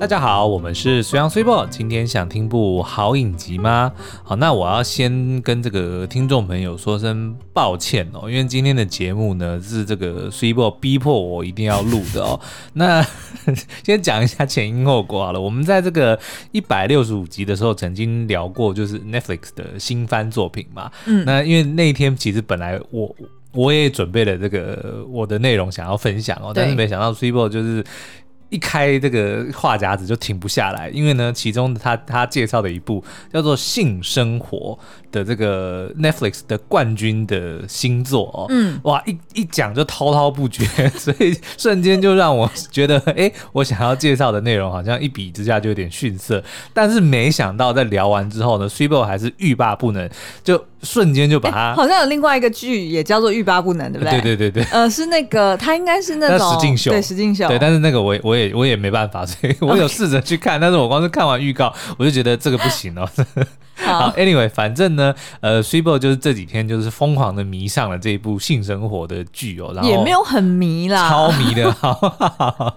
大家好，我们是随阳随报。今天想听部好影集吗？好，那我要先跟这个听众朋友说声抱歉哦，因为今天的节目呢是这个随报逼迫我一定要录的哦。那先讲一下前因后果好了。我们在这个一百六十五集的时候曾经聊过，就是 Netflix 的新番作品嘛。嗯，那因为那天其实本来我我也准备了这个我的内容想要分享哦，但是没想到随波就是。一开这个话匣子就停不下来，因为呢，其中他他介绍的一部叫做《性生活》的这个 Netflix 的冠军的新作哦，嗯，哇，一一讲就滔滔不绝，所以瞬间就让我觉得，哎、欸，我想要介绍的内容好像一比之下就有点逊色，但是没想到在聊完之后呢，Super 还是欲罢不能，就瞬间就把它、欸，好像有另外一个剧也叫做欲罢不能，对不对？对对对对，呃，是那个他应该是那种实境秀，对实境秀，对，但是那个我我也。我也没办法，所以我有试着去看.但是我光是看完预告，我就觉得这个不行哦。好，Anyway，反正呢，呃 siber 就是这几天就是疯狂的迷上了这一部性生活的剧哦，然后也没有很迷啦，超迷的，好，好，好，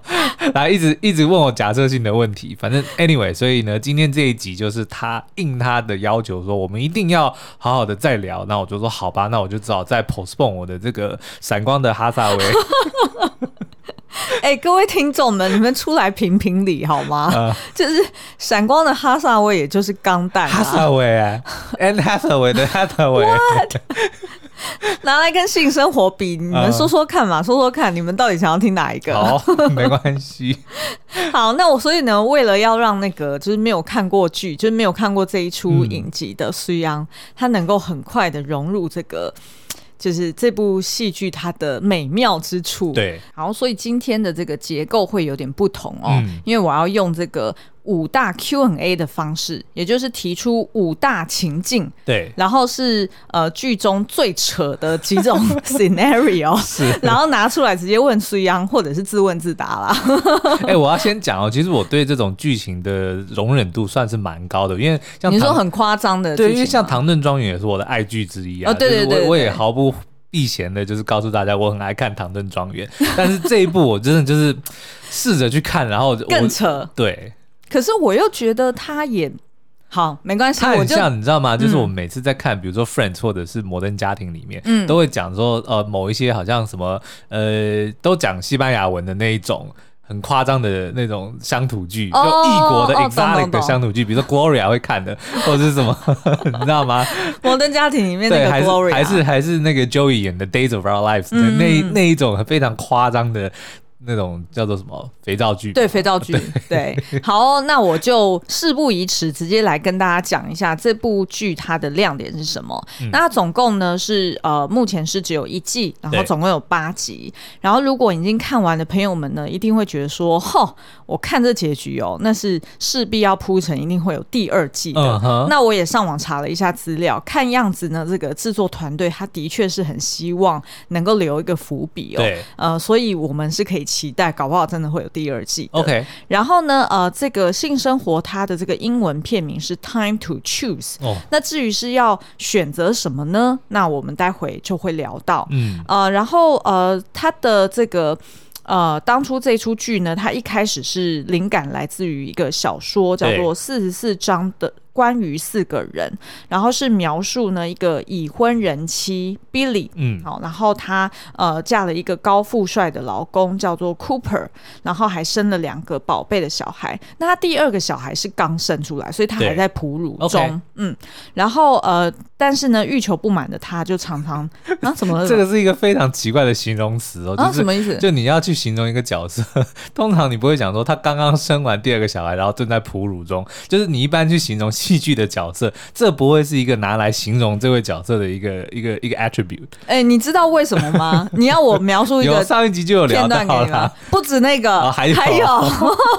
来一直一直问我假设性的问题，反正 Anyway，所以呢，今天这一集就是他应他的要求说，我们一定要好好的再聊，那我就说好吧，那我就只好再 postpone 我的这个闪光的哈萨威。哎、欸，各位听众们，你们出来评评理好吗？呃、就是闪光的哈萨威，也就是钢弹、啊。哈萨维啊，and 哈萨威的哈萨威，拿来跟性生活比，你们说说看嘛，呃、说说看，你们到底想要听哪一个？好，没关系。好，那我所以呢，为了要让那个就是没有看过剧，就是没有看过这一出影集的随阳，他能够很快的融入这个。就是这部戏剧它的美妙之处，对，然后所以今天的这个结构会有点不同哦，嗯、因为我要用这个五大 Q&A 的方式，也就是提出五大情境，对，然后是呃剧中最扯的几种 scenario，是，然后拿出来直接问苏阳，或者是自问自答啦。哎、欸，我要先讲哦，其实我对这种剧情的容忍度算是蛮高的，因为像你说很夸张的，对，因为像《唐顿庄园》也是我的爱剧之一啊，哦、对，对，对，我也毫不。避嫌的，就是告诉大家我很爱看《唐顿庄园》，但是这一部我真的就是试着去看，然后更扯。对，可是我又觉得他也好，没关系。他很像，你知道吗？就是我们每次在看，比如说《Friends》或者是《摩登家庭》里面，嗯，都会讲说，呃，某一些好像什么，呃，都讲西班牙文的那一种。很夸张的那种乡土剧，就异国的 exotic 的乡土剧，比如说 Gloria 会看的，或者是什么，你知道吗？摩登家庭里面那个 Gloria，还是还是还是那个 Joey 演的 Days of Our Lives 的那那一种非常夸张的。那种叫做什么肥皂剧？对，肥皂剧。对，对，好，那我就事不宜迟，直接来跟大家讲一下这部剧它的亮点是什么。嗯、那它总共呢是呃，目前是只有一季，然后总共有八集。然后如果已经看完的朋友们呢，一定会觉得说，吼，我看这结局哦，那是势必要铺成，一定会有第二季的。Uh 那我也上网查了一下资料，看样子呢，这个制作团队他的确是很希望能够留一个伏笔哦。对，呃，所以我们是可以。期待，搞不好真的会有第二季。OK，然后呢，呃，这个性生活它的这个英文片名是 Time to Choose。哦，那至于是要选择什么呢？那我们待会就会聊到。嗯，呃，然后呃，它的这个呃，当初这出剧呢，它一开始是灵感来自于一个小说，叫做《四十四章的》。关于四个人，然后是描述呢一个已婚人妻 Billy，嗯，好，然后她呃嫁了一个高富帅的老公叫做 Cooper，然后还生了两个宝贝的小孩。那她第二个小孩是刚生出来，所以她还在哺乳中，okay、嗯，然后呃，但是呢欲求不满的她就常常 啊怎么？这个是一个非常奇怪的形容词哦，就是、啊、什么意思？就你要去形容一个角色，通常你不会讲说她刚刚生完第二个小孩，然后正在哺乳中，就是你一般去形容。戏剧的角色，这不会是一个拿来形容这位角色的一个一个一个 attribute。哎、欸，你知道为什么吗？你要我描述一个上一集就有片段给他，不止那个，哦、还有还有，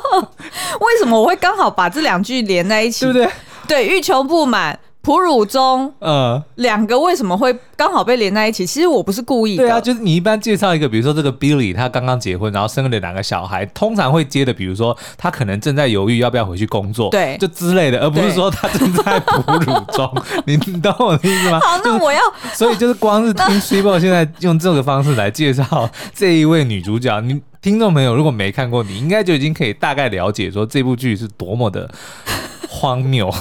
为什么我会刚好把这两句连在一起？对不对？对，欲求不满。哺乳中，呃，两个为什么会刚好被连在一起？其实我不是故意的。对啊，就是你一般介绍一个，比如说这个 Billy，他刚刚结婚，然后生了两个小孩，通常会接的，比如说他可能正在犹豫要不要回去工作，对，就之类的，而不是说他正在哺乳中。对 你懂我的意思吗？好，那我要，所以就是光是听 Super 现在用这个方式来介绍这一位女主角，你。听众朋友如果没看过，你应该就已经可以大概了解说这部剧是多么的荒谬。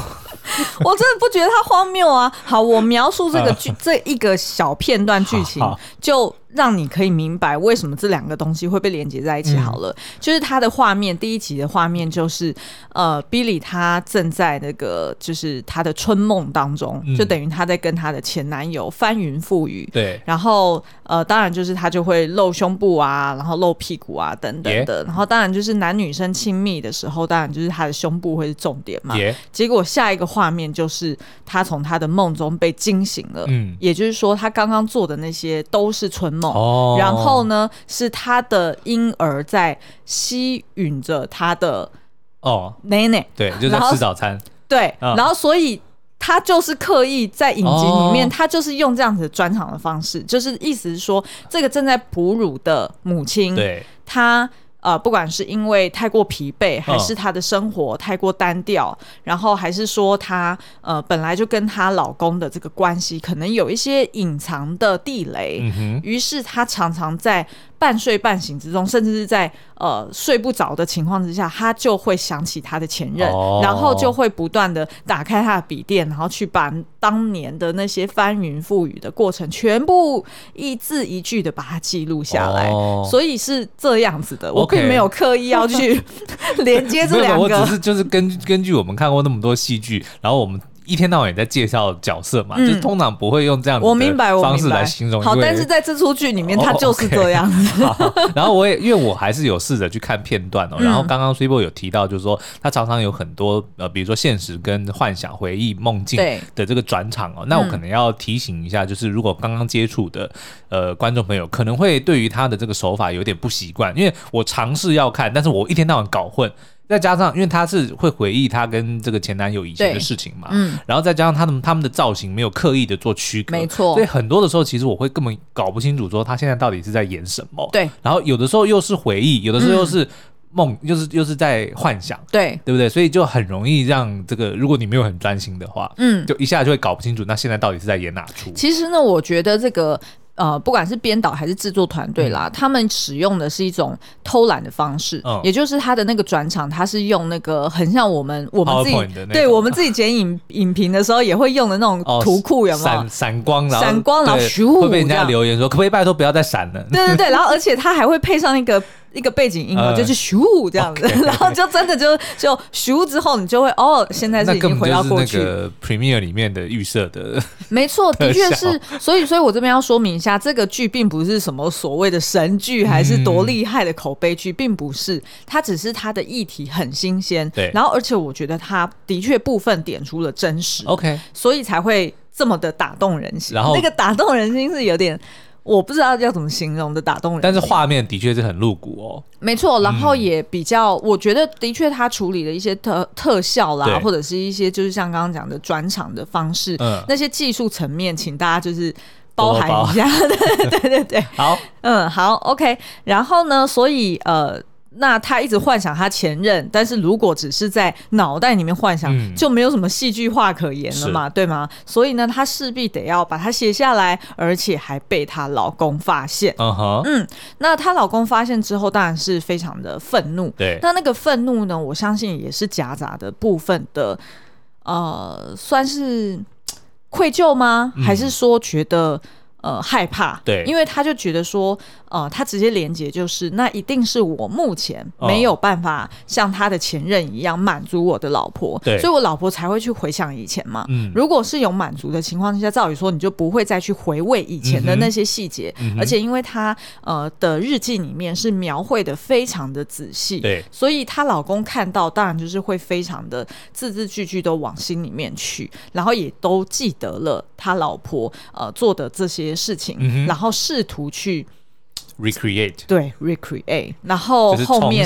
我真的不觉得它荒谬啊！好，我描述这个剧这一个小片段剧情就。让你可以明白为什么这两个东西会被连接在一起。好了，嗯、就是他的画面，第一集的画面就是，呃，Billy 他正在那个就是他的春梦当中，嗯、就等于他在跟他的前男友翻云覆雨。对，然后呃，当然就是他就会露胸部啊，然后露屁股啊等等的。然后当然就是男女生亲密的时候，当然就是他的胸部会是重点嘛。结果下一个画面就是他从他的梦中被惊醒了。嗯，也就是说他刚刚做的那些都是春梦。哦，然后呢，是他的婴儿在吸吮着他的哦。奶奶，对，就在吃早餐，对，然后所以他就是刻意在影集里面，他就是用这样子专场的方式，就是意思是说，这个正在哺乳的母亲，对，他。呃，不管是因为太过疲惫，还是她的生活太过单调，哦、然后还是说她呃本来就跟她老公的这个关系可能有一些隐藏的地雷，嗯、于是她常常在。半睡半醒之中，甚至是在呃睡不着的情况之下，他就会想起他的前任，哦、然后就会不断的打开他的笔电，然后去把当年的那些翻云覆雨的过程，全部一字一句的把它记录下来。哦、所以是这样子的，我并没有刻意要去 连接这两个，我只是就是根根据我们看过那么多戏剧，然后我们。一天到晚也在介绍角色嘛，嗯、就通常不会用这样子的方式来形容。好，但是在这出剧里面，他就是这样子。Oh, okay. 然后我也因为我还是有试着去看片段哦。嗯、然后刚刚 Switchboard 有提到，就是说他常常有很多呃，比如说现实跟幻想、回忆、梦境的这个转场哦。那我可能要提醒一下，就是如果刚刚接触的呃观众朋友，可能会对于他的这个手法有点不习惯，因为我尝试要看，但是我一天到晚搞混。再加上，因为他是会回忆他跟这个前男友以前的事情嘛，嗯，然后再加上他们他们的造型没有刻意的做区隔，没错，所以很多的时候其实我会根本搞不清楚说他现在到底是在演什么，对，然后有的时候又是回忆，有的时候又是梦，又是又是在幻想，对，对不对？所以就很容易让这个，如果你没有很专心的话，嗯，就一下就会搞不清楚，那现在到底是在演哪出？其实呢，我觉得这个。呃，不管是编导还是制作团队啦，嗯、他们使用的是一种偷懒的方式，哦、也就是他的那个转场，他是用那个很像我们我们自己对我们自己剪影 影评的时候也会用的那种图库，有没有？闪闪光，然后闪光，然后咻，会被人家留言说，可不可以拜托不要再闪了？对对对，然后而且他还会配上那个。一个背景音乐就是咻这样子，呃、然后就真的就就咻之后，你就会哦，现在是已经回到过去。那个 Premiere 里面的预设的，没错，的确是。所以，所以我这边要说明一下，这个剧并不是什么所谓的神剧，还是多厉害的口碑剧，嗯、并不是。它只是它的议题很新鲜，对。然后，而且我觉得它的确部分点出了真实，OK，所以才会这么的打动人心。然后，那个打动人心是有点。我不知道要怎么形容的打动人，但是画面的确是很露骨哦。没错，然后也比较，嗯、我觉得的确他处理了一些特特效啦，或者是一些就是像刚刚讲的转场的方式，嗯、那些技术层面，请大家就是包含一下。对对对，好，嗯，好，OK。然后呢，所以呃。那他一直幻想他前任，但是如果只是在脑袋里面幻想，嗯、就没有什么戏剧化可言了嘛，对吗？所以呢，她势必得要把它写下来，而且还被她老公发现。Uh 嗯，那她老公发现之后，当然是非常的愤怒。对，那那个愤怒呢，我相信也是夹杂的部分的，呃，算是愧疚吗？还是说觉得？呃，害怕，对，因为他就觉得说，呃，他直接连接就是，那一定是我目前没有办法像他的前任一样满足我的老婆，对，所以我老婆才会去回想以前嘛。嗯，如果是有满足的情况之下，照理说你就不会再去回味以前的那些细节，嗯、而且因为他呃的日记里面是描绘的非常的仔细，对，所以她老公看到当然就是会非常的字字句句都往心里面去，然后也都记得了他老婆呃做的这些。事情，嗯、然后试图去 recreate，对 recreate，然后后面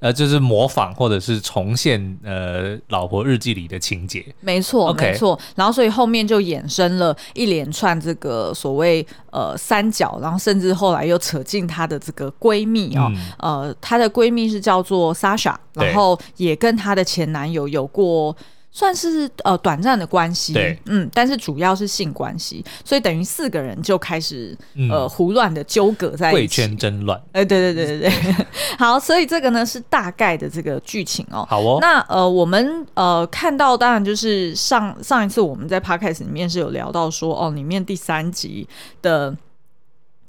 呃就是模仿或者是重现呃老婆日记里的情节，没错没错，然后所以后面就衍生了一连串这个所谓呃三角，然后甚至后来又扯进她的这个闺蜜哦，嗯、呃她的闺蜜是叫做 Sasha，然后也跟她的前男友有过。算是呃短暂的关系，对，嗯，但是主要是性关系，所以等于四个人就开始、嗯、呃胡乱的纠葛在一起，贵圈争乱，哎、欸，对对对对对，好，所以这个呢是大概的这个剧情哦，好哦，那呃我们呃看到当然就是上上一次我们在 podcast 里面是有聊到说哦里面第三集的。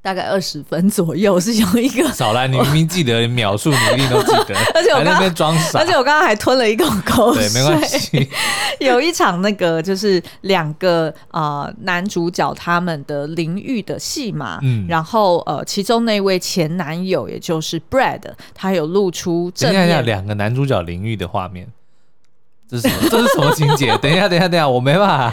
大概二十分左右 是有一个，少来，你明明记得秒数，你一定都记得，而且我刚刚装傻，而且我刚刚还吞了一口口水，对，没关系。有一场那个就是两个啊、呃、男主角他们的淋浴的戏嘛，嗯，然后呃其中那位前男友也就是 Brad，他有露出正面，等一下两个男主角淋浴的画面。这是什么？这是什么情节？等一下，等一下，等一下，我没办法，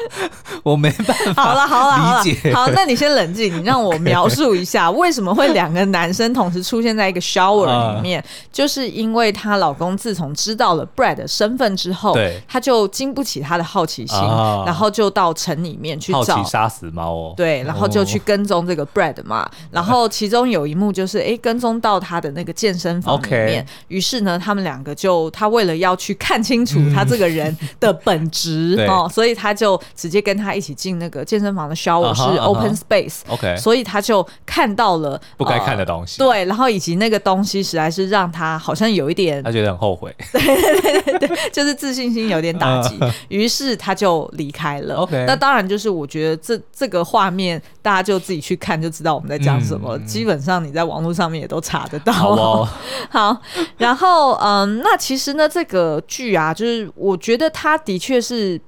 我没办法。好了，好了，好了，好，那你先冷静，你让我描述一下 为什么会两个男生同时出现在一个 shower 里面，uh, 就是因为她老公自从知道了 Brad 的身份之后，对，他就经不起他的好奇心，uh, 然后就到城里面去找杀死猫哦，对，然后就去跟踪这个 Brad 嘛，oh. 然后其中有一幕就是哎跟踪到他的那个健身房里面。于是呢，他们两个就他为了要去看清楚他这个人的本质哦，所以他就直接跟他一起进那个健身房的 -huh, 是 open space，OK，、uh -huh. 所以他就看到了不该看的东西、呃，对，然后以及那个东西实在是让他好像有一点，他觉得很后悔，对对对对对，就是自信心有点打击，于、uh -huh. 是他就离开了。OK，那当然就是我觉得这这个画面大家就自己去看就知道我们在讲什么、嗯，基本上你在网络上面也都查得到。好，哦、好，然后嗯，那其实呢，这个剧啊，就是我觉得。它的确是，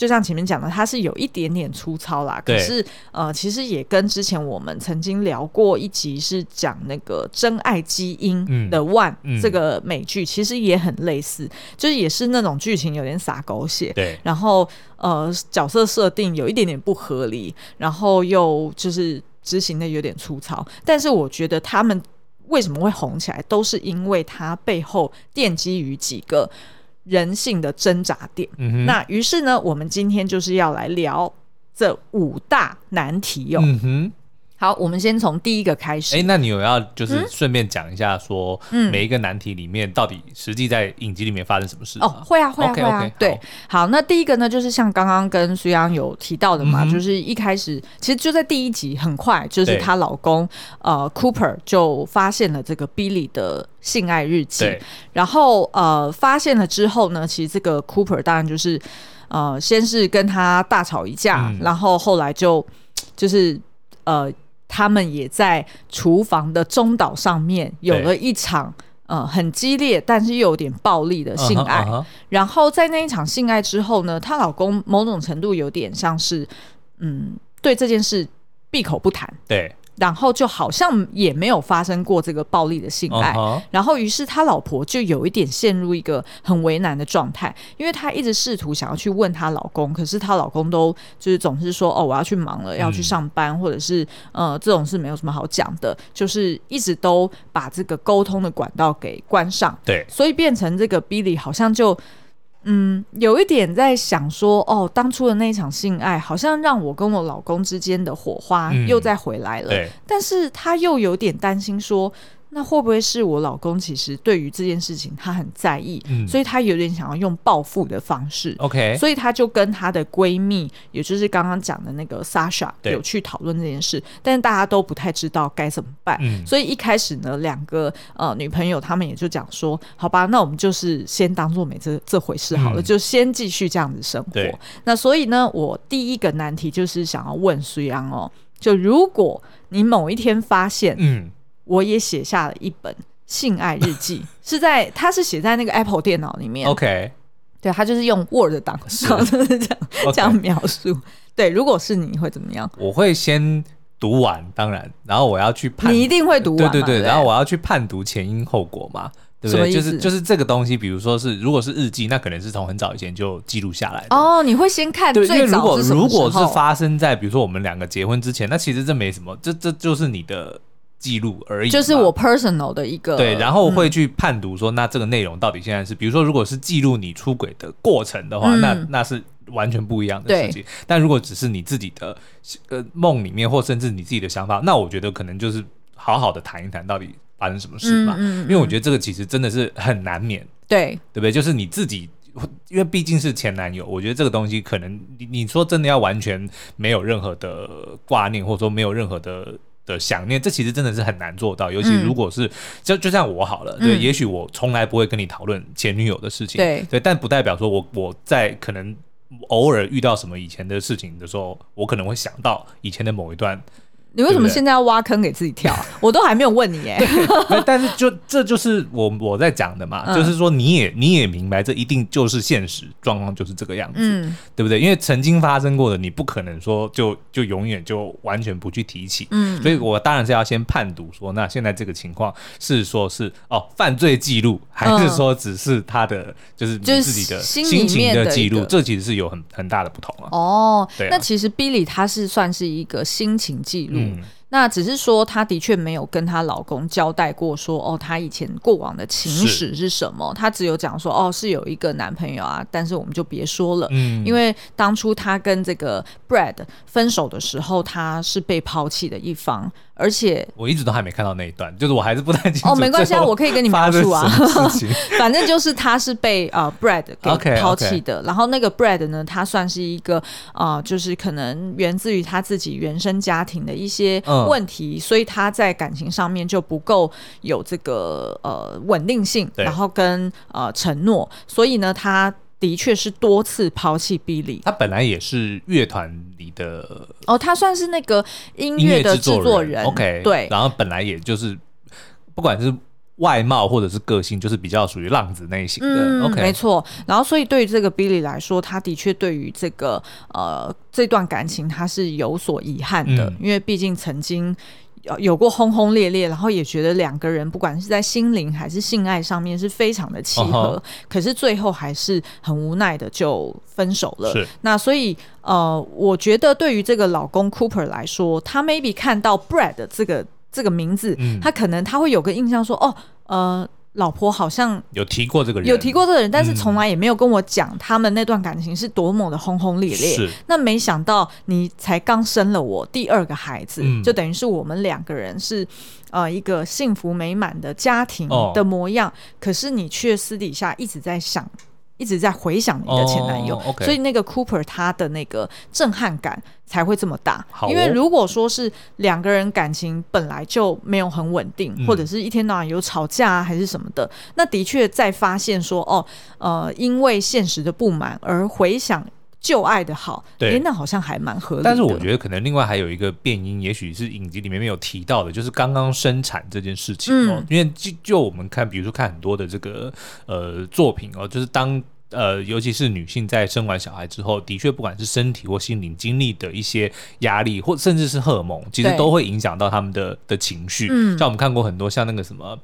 就像前面讲的，它是有一点点粗糙啦。可是，呃，其实也跟之前我们曾经聊过一集是讲那个《真爱基因》的 One、嗯、这个美剧，其实也很类似，就是也是那种剧情有点洒狗血。对。然后，呃，角色设定有一点点不合理，然后又就是执行的有点粗糙。但是，我觉得他们为什么会红起来，都是因为他背后奠基于几个。人性的挣扎点。嗯、那于是呢，我们今天就是要来聊这五大难题哟、哦。嗯好，我们先从第一个开始。哎、欸，那你有要就是顺便讲一下，说每一个难题里面到底实际在影集里面发生什么事？哦，会啊，会啊，okay, 会啊。Okay, 对好，好，那第一个呢，就是像刚刚跟苏央有提到的嘛、嗯，就是一开始其实就在第一集，很快就是她老公呃 Cooper 就发现了这个 Billy 的性爱日记，然后呃发现了之后呢，其实这个 Cooper 当然就是呃先是跟他大吵一架，嗯、然后后来就就是呃。他们也在厨房的中岛上面有了一场呃很激烈，但是又有点暴力的性爱。Uh -huh, uh -huh. 然后在那一场性爱之后呢，她老公某种程度有点像是嗯对这件事闭口不谈。对。然后就好像也没有发生过这个暴力的性爱，uh -huh. 然后于是他老婆就有一点陷入一个很为难的状态，因为她一直试图想要去问她老公，可是她老公都就是总是说哦我要去忙了，要去上班，嗯、或者是呃这种事没有什么好讲的，就是一直都把这个沟通的管道给关上，对，所以变成这个 Billy 好像就。嗯，有一点在想说，哦，当初的那一场性爱，好像让我跟我老公之间的火花又再回来了。嗯，但是他又有点担心说。那会不会是我老公其实对于这件事情他很在意，嗯，所以他有点想要用报复的方式，OK，所以他就跟他的闺蜜，也就是刚刚讲的那个 Sasha 有去讨论这件事，但是大家都不太知道该怎么办，嗯，所以一开始呢，两个呃女朋友他们也就讲说，好吧，那我们就是先当做没这这回事好了，嗯，就先继续这样子生活。那所以呢，我第一个难题就是想要问苏阳哦，就如果你某一天发现，嗯。我也写下了一本性爱日记，是在他是写在那个 Apple 电脑里面。OK，对，他就是用 Word 档上 这样、okay. 这样描述。对，如果是你会怎么样？我会先读完，当然，然后我要去判，你一定会读完，对对对，然后我要去判读前因后果嘛，对不对？就是就是这个东西，比如说是如果是日记，那可能是从很早以前就记录下来的。哦，你会先看最早？对，因为如果如果是发生在比如说我们两个结婚之前，那其实这没什么，这这就是你的。记录而已，就是我 personal 的一个对，然后会去判读说，那这个内容到底现在是，比如说，如果是记录你出轨的过程的话，嗯、那那是完全不一样的事情。但如果只是你自己的呃梦里面，或甚至你自己的想法，那我觉得可能就是好好的谈一谈到底发生什么事吧。因为我觉得这个其实真的是很难免，对，对不对？就是你自己因为毕竟是前男友，我觉得这个东西可能你你说真的要完全没有任何的挂念，或者说没有任何的的想念，这其实真的是很难做到。尤其如果是、嗯、就就像我好了，对，嗯、也许我从来不会跟你讨论前女友的事情，对对，但不代表说我我在可能偶尔遇到什么以前的事情的时候，我可能会想到以前的某一段。你为什么现在要挖坑给自己跳？啊 我都还没有问你耶。但是就这就是我我在讲的嘛，就是说你也你也明白，这一定就是现实状况，就是这个样子，对不对？因为曾经发生过的，你不可能说就就永远就完全不去提起。嗯，所以我当然是要先判读说，那现在这个情况是说是哦犯罪记录，还是说只是他的就是你自己的心情的记录？这其实是有很很大的不同啊。哦，对，那其实 Billy 他是算是一个心情记录。嗯，那只是说，她的确没有跟她老公交代过说，说哦，她以前过往的情史是什么？她只有讲说，哦，是有一个男朋友啊，但是我们就别说了，嗯，因为当初她跟这个 Brad 分手的时候，她是被抛弃的一方。而且我一直都还没看到那一段，就是我还是不太清楚。哦，没关系啊，我可以跟你描述啊。反正就是他是被呃 Brad 给抛弃的，然后那个 Brad 呢，他算是一个啊、呃，就是可能源自于他自己原生家庭的一些问题，嗯、所以他在感情上面就不够有这个呃稳定性，然后跟呃承诺，所以呢，他。的确是多次抛弃 Billy，他本来也是乐团里的哦，他算是那个音乐的制作人，OK，对，然后本来也就是不管是外貌或者是个性，就是比较属于浪子类型的，嗯，OK，没错。然后所以对于这个 Billy 来说，他的确对于这个呃这段感情他是有所遗憾的，嗯，因为毕竟曾经。有有过轰轰烈烈，然后也觉得两个人不管是在心灵还是性爱上面是非常的契合，uh huh. 可是最后还是很无奈的就分手了。是那所以呃，我觉得对于这个老公 Cooper 来说，他 maybe 看到 Brad 这个这个名字，嗯、他可能他会有个印象说，哦，呃。老婆好像有提过这个人，有提过这个人，但是从来也没有跟我讲他们那段感情是多么的轰轰烈烈。是，那没想到你才刚生了我第二个孩子，嗯、就等于是我们两个人是呃一个幸福美满的家庭的模样，哦、可是你却私底下一直在想。一直在回想你的前男友，所以那个 Cooper 他的那个震撼感才会这么大。哦、因为如果说是两个人感情本来就没有很稳定，嗯、或者是一天到晚有吵架啊，还是什么的，那的确在发现说哦，呃，因为现实的不满而回想旧爱的好，对、欸，那好像还蛮合理的。但是我觉得可能另外还有一个变因，也许是影集里面没有提到的，就是刚刚生产这件事情哦。嗯、因为就就我们看，比如说看很多的这个呃作品哦，就是当。呃，尤其是女性在生完小孩之后，的确不管是身体或心灵经历的一些压力，或甚至是荷尔蒙，其实都会影响到他们的的情绪。嗯，像我们看过很多像那个什么。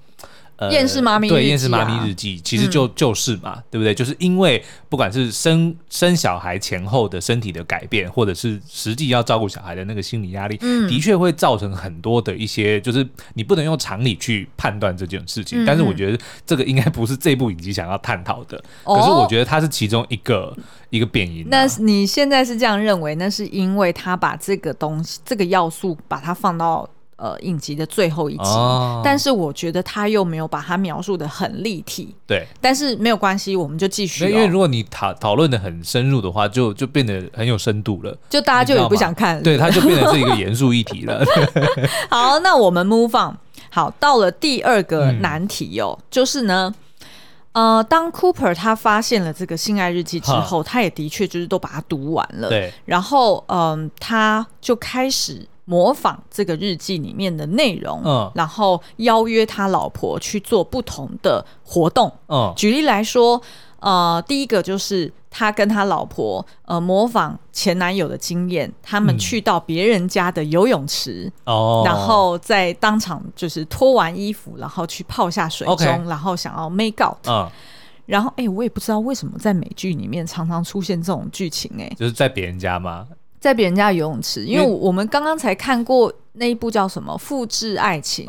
呃，厌世妈咪对厌世妈咪日记，其实就就是嘛，对不对？就是因为不管是生生小孩前后的身体的改变，或者是实际要照顾小孩的那个心理压力，的确会造成很多的一些，就是你不能用常理去判断这件事情。但是我觉得这个应该不是这部影集想要探讨的，可是我觉得它是其中一个一个变因。那你现在是这样认为？那是因为他把这个东西、这个要素把它放到。呃，影集的最后一集，哦、但是我觉得他又没有把它描述的很立体。对，但是没有关系，我们就继续、哦。因为如果你讨讨论的很深入的话，就就变得很有深度了，就大家就也不想看了。对，它就变成是一个严肃议题了。好，那我们 move on。好，到了第二个难题哦，嗯、就是呢，呃，当 Cooper 他发现了这个性爱日记之后，他也的确就是都把它读完了。对，然后嗯、呃，他就开始。模仿这个日记里面的内容，嗯，然后邀约他老婆去做不同的活动，嗯，举例来说，呃，第一个就是他跟他老婆，呃，模仿前男友的经验，他们去到别人家的游泳池，哦、嗯，然后在当场就是脱完衣服，然后去泡下水中，Okay. 然后想要 make out，嗯，然后哎、欸，我也不知道为什么在美剧里面常常出现这种剧情、欸，哎，就是在别人家吗？在别人家游泳池，因为我们刚刚才看过那一部叫什么《复制爱情》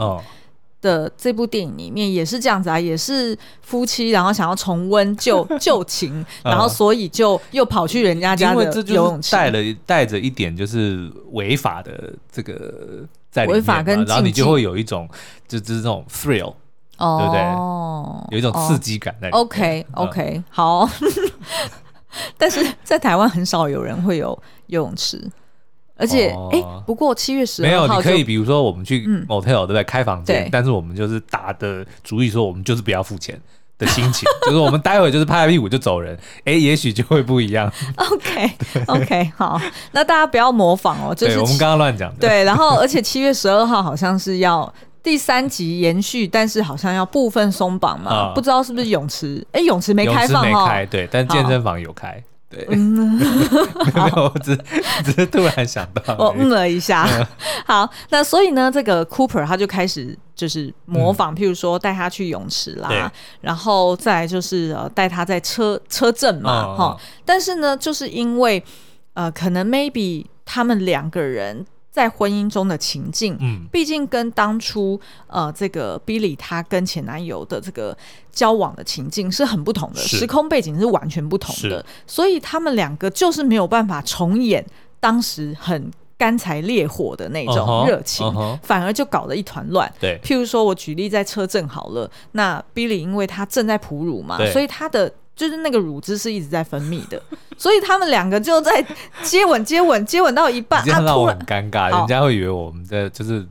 的这部电影里面也是这样子啊，也是夫妻然后想要重温旧 旧情，然后所以就又跑去人家家的游泳池，带了带着一点就是违法的这个在里面，违法跟然后你就会有一种就就是这种 thrill。哦，对不对？有一种刺激感在里面。OK OK，好。但是在台湾很少有人会有游泳池，而且哎、哦欸，不过七月十号没有，你可以比如说我们去 motel 对不对？开房间，但是我们就是打的主意说我们就是不要付钱。的心情，就是我们待会就是拍拍屁股就走人，哎、欸，也许就会不一样。OK，OK，、好，那大家不要模仿哦，就是我们刚刚乱讲的。对，然后而且七月十二号好像是要第三集延续，但是好像要部分松绑嘛、呃，不知道是不是泳池？哎、欸，泳池没开放没开，对，但健身房有开。对，嗯、没有，我只只是突然想到，我嗯了一下。好，那所以呢，这个 Cooper 他就开始就是模仿，嗯、譬如说带他去泳池啦，然后再来就是呃带他在车车震嘛，哈、哦。但是呢，就是因为呃，可能 maybe 他们两个人。在婚姻中的情境，嗯，毕竟跟当初呃这个 Billy 他跟前男友的这个交往的情境是很不同的，时空背景是完全不同的，所以他们两个就是没有办法重演当时很干柴烈火的那种热情，uh -huh, uh -huh, 反而就搞得一团乱。对，譬如说我举例在车震好了，那 Billy 因为他正在哺乳嘛，所以他的。就是那个乳汁是一直在分泌的，所以他们两个就在接吻、接吻、接吻到一半，这样让我很尴尬，人家会以为我们在就是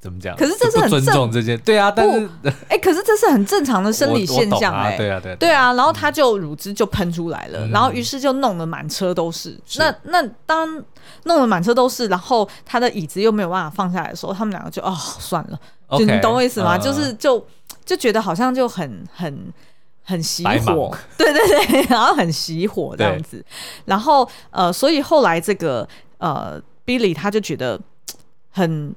怎么讲？可是这是很尊重这件，对啊，但是哎、欸，可是这是很正常的生理现象哎、欸，对啊，对啊，对啊，然后他就乳汁就喷出来了，嗯、然后于是就弄得满车都是。是那那当弄得满车都是，然后他的椅子又没有办法放下来的时候，他们两个就哦算了，okay, 就你懂我意思吗？嗯、就是就就觉得好像就很很。很熄火，对对对，然后很熄火这样子，然后呃，所以后来这个呃，Billy 他就觉得很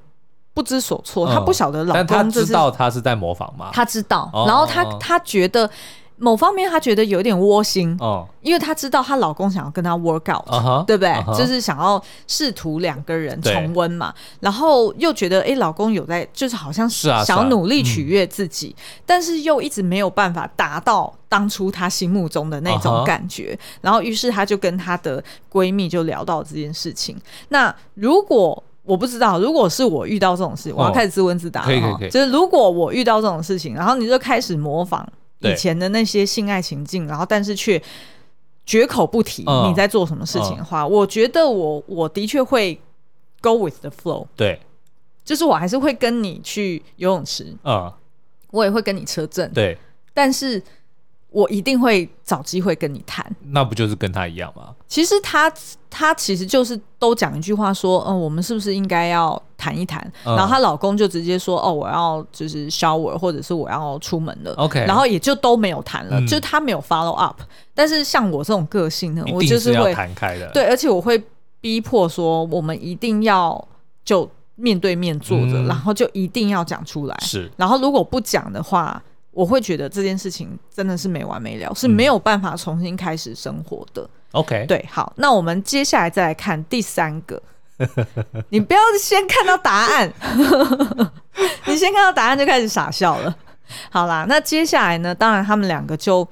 不知所措，嗯、他不晓得老公、就是，但他知道他是在模仿吗？他知道，然后他他觉得。某方面，她觉得有点窝心，哦，因为她知道她老公想要跟她 work out，、uh-huh, 对不对？Uh-huh, 就是想要试图两个人重温嘛，然后又觉得，哎，老公有在，就是好像是想要努力取悦自己，是啊是啊，但是又一直没有办法达到当初她心目中的那种感觉，uh-huh, 然后于是她就跟她的闺蜜就聊到这件事情。那如果我不知道，如果是我遇到这种事情，我要开始自问自答了，可以可以可以，就是如果我遇到这种事情，然后你就开始模仿。以前的那些性爱情境，然后但是却绝口不提你在做什么事情的话，嗯嗯、我觉得我我的确会 go with the flow。对，就是我还是会跟你去游泳池，嗯，我也会跟你车震，对，但是。我一定会找机会跟你谈，那不就是跟他一样吗？其实他他其实就是都讲一句话说，嗯，我们是不是应该要谈一谈？嗯。然后她老公就直接说，哦，我要就是 shower，或者是我要出门了。OK，然后也就都没有谈了，嗯，就他没有 follow up。但是像我这种个性呢，我就是会谈开的，对，而且我会逼迫说，我们一定要就面对面坐着，嗯，然后就一定要讲出来。是，然后如果不讲的话。我会觉得这件事情真的是没完没了，是没有办法重新开始生活的。OK，对，好，那我们接下来再来看第三个。你不要先看到答案，你先看到答案就开始傻笑了。好啦，那接下来呢？当然他们两个就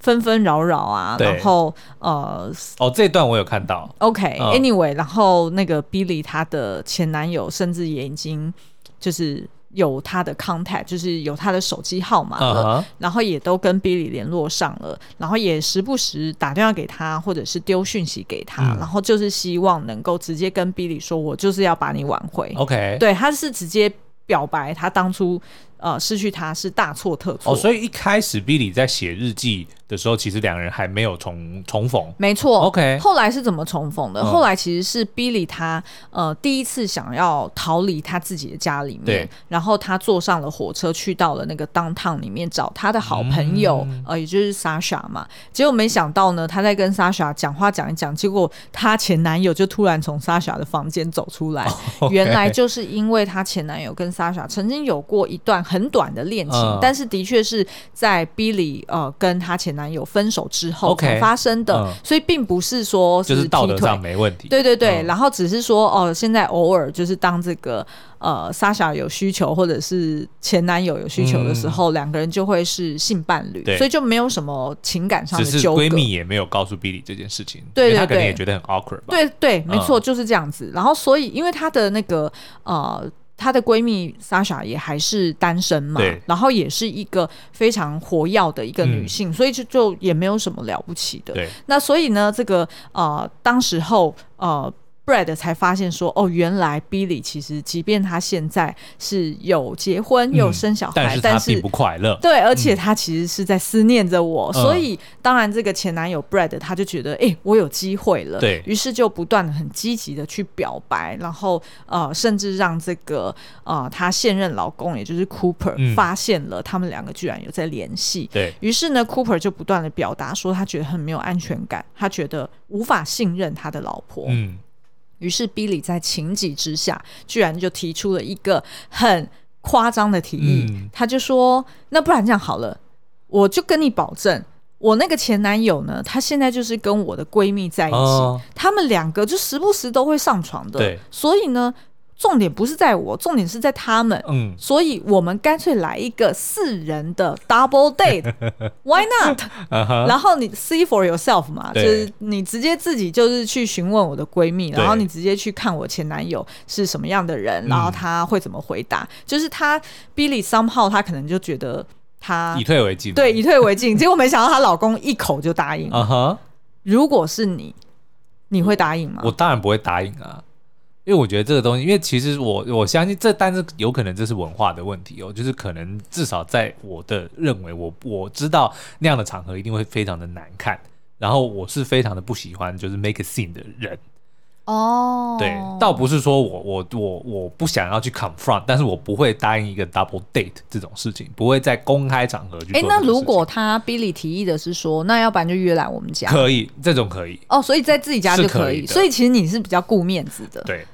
纷纷扰扰啊，然后呃，哦，这段我有看到。OK，Anyway，、okay, 嗯、然后那个 Billy 他的前男友甚至也已经就是。有他的 contact，就是有他的手机号码了，uh -huh. 然后也都跟 Billy 联络上了，然后也时不时打电话给他，或者是丢讯息给他，嗯，然后就是希望能够直接跟 Billy 说，我就是要把你挽回。OK，对，他是直接表白，他当初呃失去他是大错特错。哦，所以一开始 Billy 在写日记的时候，其实两人还没有重重逢，没错。OK，后来是怎么重逢的？嗯、后来其实是 Billy 他呃第一次想要逃离他自己的家里面，然后他坐上了火车去到了那个 downtown 里面找他的好朋友，嗯、呃，也就是 Sasha 嘛。结果没想到呢，他在跟 Sasha 讲话讲一讲，结果他前男友就突然从 Sasha 的房间走出来、原来就是因为他前男友跟 Sasha 曾经有过一段很短的恋情，嗯、但是的确是在 Billy 呃跟她前男友分手之后才发生的，okay, 嗯、所以并不是说是就是道德上没问题。对对对、嗯，然后只是说哦，现在偶尔就是当这个呃，Sasha 有需求或者是前男友有需求的时候，两、嗯、个人就会是性伴侣，所以就没有什么情感上的纠葛。闺蜜也没有告诉 Billy 这件事情，对对对，他可能也觉得很 awkward 吧。对对，没错、嗯，就是这样子。然后所以因为她的那个呃。她的闺蜜 Sasha 也还是单身嘛，然后也是一个非常活跃的一个女性，嗯、所以就就也没有什么了不起的。那所以呢，这个呃，当时候呃。Brad 才发现说，哦，原来 Billy 其实，即便他现在是有结婚、又有生小孩，但是他并不快乐。对，而且他其实是在思念着我。嗯、所以，当然，这个前男友 Brad 他就觉得，哎、欸，我有机会了。对，于是就不断的很积极的去表白，然后呃，甚至让这个呃，他现任老公，也就是 Cooper 发现了他们两个居然有在联系。对，于是呢，Cooper 就不断的表达说，他觉得很没有安全感，他觉得无法信任他的老婆。嗯。于是，Billy 在情急之下，居然就提出了一个很夸张的提议。嗯、他就说：“那不然这样好了，我就跟你保证，我那个前男友呢，他现在就是跟我的闺蜜在一起，哦、他们两个就时不时都会上床的。所以呢。”重点不是在我，重点是在他们。嗯，所以我们干脆来一个四人的 double date，Why not？、Uh huh. 然后你 see for yourself 嘛，就是你直接自己就是去询问我的闺蜜，然后你直接去看我前男友是什么样的人，然后他会怎么回答。嗯、就是他 Billy somehow 他可能就觉得他以退为进，对，以退为进。结果没想到她老公一口就答应了。Uh. 如果是你，你会答应吗？我当然不会答应啊。因为我觉得这个东西，因为其实我我相信这，但是有可能这是文化的问题哦，就是可能至少在我的认为，我我知道那样的场合一定会非常的难看，然后我是非常的不喜欢就是 make a scene 的人。哦，对，倒不是说我我我我不想要去 confront，但是我不会答应一个 double date 这种事情，不会在公开场合去做。哎，那如果他 Billy 提议的是说，那要不然就约来我们家，可以，这种可以。哦，所以在自己家就可以，可以所以其实你是比较顾面子的，对。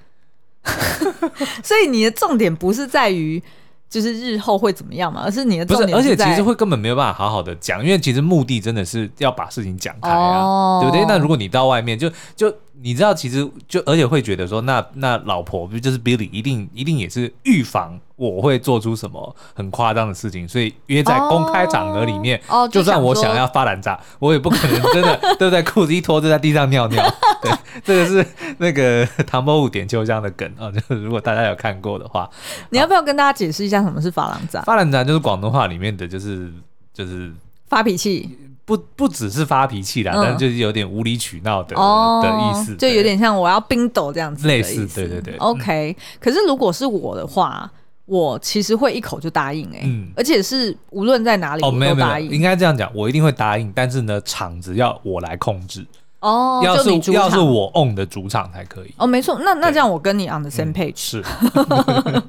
所以你的重点不是在于就是日后会怎么样嘛，而是你的重点是，而且其实会根本没有办法好好的讲，因为其实目的真的是要把事情讲开啊，哦、对不对？那如果你到外面就就。你知道，其实就而且会觉得说，那那老婆不就是 Billy，一定一定也是预防我会做出什么很夸张的事情，所以约在公开场合里面，哦，就算我想要发烂渣，我也不可能真的 都在裤子一脱就在地上尿尿。对，这个是那个唐伯虎点秋香的梗啊，就是如果大家有看过的话，你要不要跟大家解释一下什么是发烂渣？发烂渣就是广东话里面的就是就是发脾气。不不只是发脾气啦，嗯、但就是有点无理取闹的、哦、的意思，就有点像我要冰斗这样子类似，对对对。OK，、嗯、可是如果是我的话，我其实会一口就答应哎、欸，嗯、而且是无论在哪里我没有答应，应该这样讲，我一定会答应，但是呢，场子要我来控制。哦，要是要是我 own 的主场才可以。哦，没错，那那这样我跟你 on the same page、嗯、是，